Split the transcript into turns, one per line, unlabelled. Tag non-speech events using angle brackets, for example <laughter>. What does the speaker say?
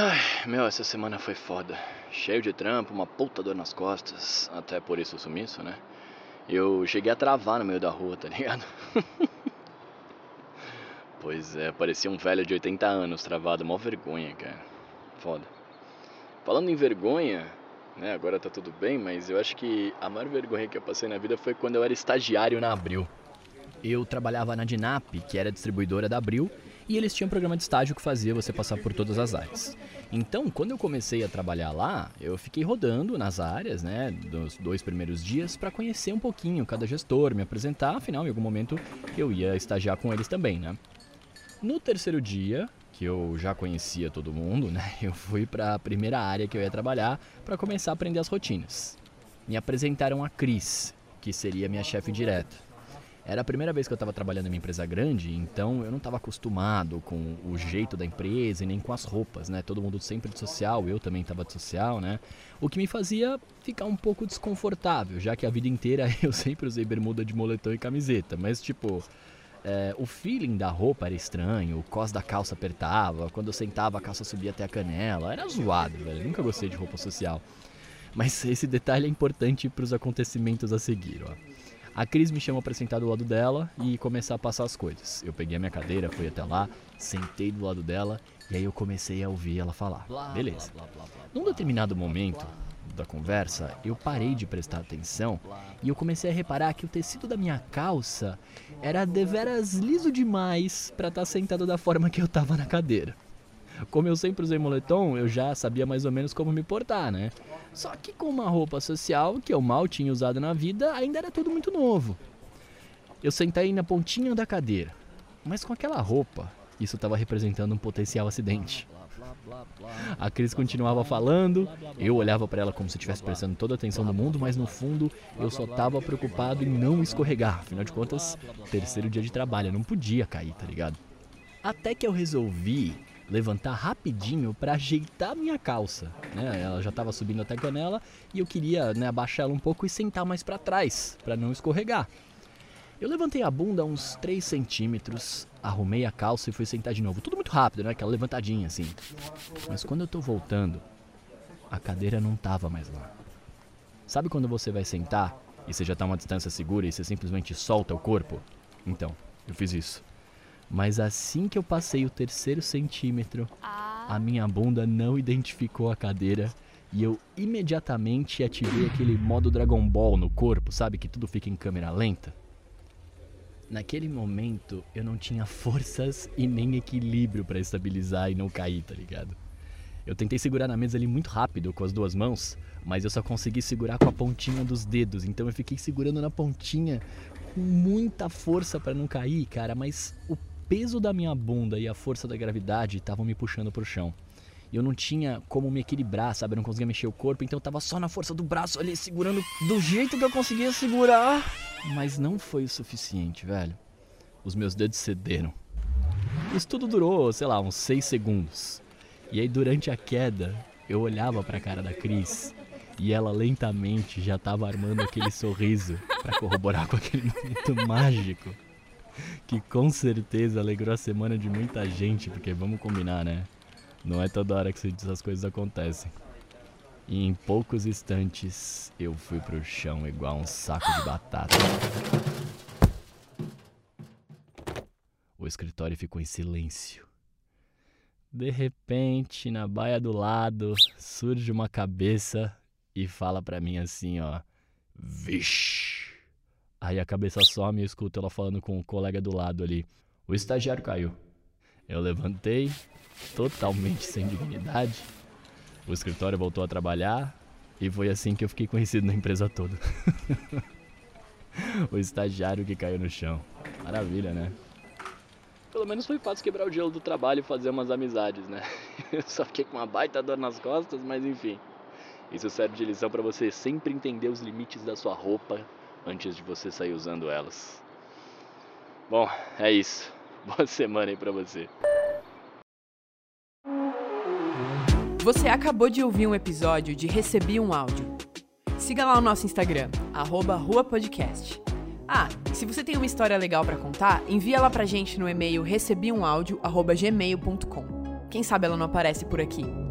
Ai, meu, essa semana foi foda. Cheio de trampo, uma puta dor nas costas. Até por isso o sumiço, né? Eu cheguei a travar no meio da rua, tá ligado? <laughs> pois é, parecia um velho de 80 anos travado, mó vergonha, cara. Foda. Falando em vergonha, né? Agora tá tudo bem, mas eu acho que a maior vergonha que eu passei na vida foi quando eu era estagiário na Abril. Eu trabalhava na Dinap, que era distribuidora da Abril, e eles tinham um programa de estágio que fazia você passar por todas as áreas. Então, quando eu comecei a trabalhar lá, eu fiquei rodando nas áreas, né, dos dois primeiros dias para conhecer um pouquinho cada gestor, me apresentar, afinal, em algum momento eu ia estagiar com eles também, né? No terceiro dia, que eu já conhecia todo mundo, né, <laughs> eu fui para a primeira área que eu ia trabalhar para começar a aprender as rotinas. Me apresentaram a Cris, que seria minha chefe direta. Era a primeira vez que eu estava trabalhando em uma empresa grande, então eu não estava acostumado com o jeito da empresa e nem com as roupas, né? Todo mundo sempre de social, eu também estava de social, né? O que me fazia ficar um pouco desconfortável, já que a vida inteira <laughs> eu sempre usei bermuda de moletom e camiseta, mas tipo, é, o feeling da roupa era estranho, o cos da calça apertava, quando eu sentava a calça subia até a canela, era zoado, velho. Nunca gostei de roupa social. Mas esse detalhe é importante para os acontecimentos a seguir, ó. A Cris me chamou para sentar do lado dela e começar a passar as coisas. Eu peguei a minha cadeira, fui até lá, sentei do lado dela e aí eu comecei a ouvir ela falar. Beleza. Num determinado momento da conversa, eu parei de prestar atenção e eu comecei a reparar que o tecido da minha calça era deveras liso demais para estar tá sentado da forma que eu tava na cadeira. Como eu sempre usei moletom, eu já sabia mais ou menos como me portar, né? Só que com uma roupa social que eu mal tinha usado na vida, ainda era tudo muito novo. Eu sentei na pontinha da cadeira, mas com aquela roupa, isso estava representando um potencial acidente. A Cris continuava falando, eu olhava para ela como se estivesse prestando toda a atenção do mundo, mas no fundo eu só estava preocupado em não escorregar. Afinal de contas, terceiro dia de trabalho, eu não podia cair, tá ligado? Até que eu resolvi levantar rapidinho para ajeitar minha calça. Né? Ela já estava subindo até a canela e eu queria né, abaixar ela um pouco e sentar mais para trás, para não escorregar. Eu levantei a bunda uns 3 centímetros, arrumei a calça e fui sentar de novo. Tudo muito rápido, né? Aquela levantadinha assim. Mas quando eu tô voltando, a cadeira não tava mais lá. Sabe quando você vai sentar e você já tá uma distância segura e você simplesmente solta o corpo? Então, eu fiz isso. Mas assim que eu passei o terceiro centímetro, ah. a minha bunda não identificou a cadeira e eu imediatamente ativei aquele modo Dragon Ball no corpo, sabe? Que tudo fica em câmera lenta. Naquele momento eu não tinha forças e nem equilíbrio para estabilizar e não cair, tá ligado? Eu tentei segurar na mesa ali muito rápido com as duas mãos, mas eu só consegui segurar com a pontinha dos dedos, então eu fiquei segurando na pontinha com muita força para não cair, cara, mas o peso da minha bunda e a força da gravidade estavam me puxando pro chão. E eu não tinha como me equilibrar, sabe? Eu não conseguia mexer o corpo, então eu tava só na força do braço ali, segurando do jeito que eu conseguia segurar. Mas não foi o suficiente, velho. Os meus dedos cederam. Isso tudo durou, sei lá, uns 6 segundos. E aí, durante a queda, eu olhava pra cara da Cris e ela lentamente já tava armando aquele sorriso para corroborar com aquele momento <laughs> mágico que com certeza alegrou a semana de muita gente, porque vamos combinar, né? Não é toda hora que essas coisas acontecem. E em poucos instantes eu fui pro chão igual um saco de batata. O escritório ficou em silêncio. De repente, na baia do lado, surge uma cabeça e fala pra mim assim, ó. Vixe! Aí a cabeça some e eu escuto ela falando com o colega do lado ali. O estagiário caiu. Eu levantei, totalmente sem dignidade. O escritório voltou a trabalhar e foi assim que eu fiquei conhecido na empresa toda. <laughs> o estagiário que caiu no chão. Maravilha, né? Pelo menos foi fácil quebrar o gelo do trabalho e fazer umas amizades, né? <laughs> Eu só fiquei com uma baita dor nas costas, mas enfim. Isso serve de lição para você sempre entender os limites da sua roupa antes de você sair usando elas. Bom, é isso. <laughs> Boa semana aí pra você.
Você acabou de ouvir um episódio de Recebi um Áudio. Siga lá o nosso Instagram, arroba Rua Podcast. Ah, se você tem uma história legal para contar, envia ela pra gente no e-mail recebiumaudio.gmail.com. Quem sabe ela não aparece por aqui.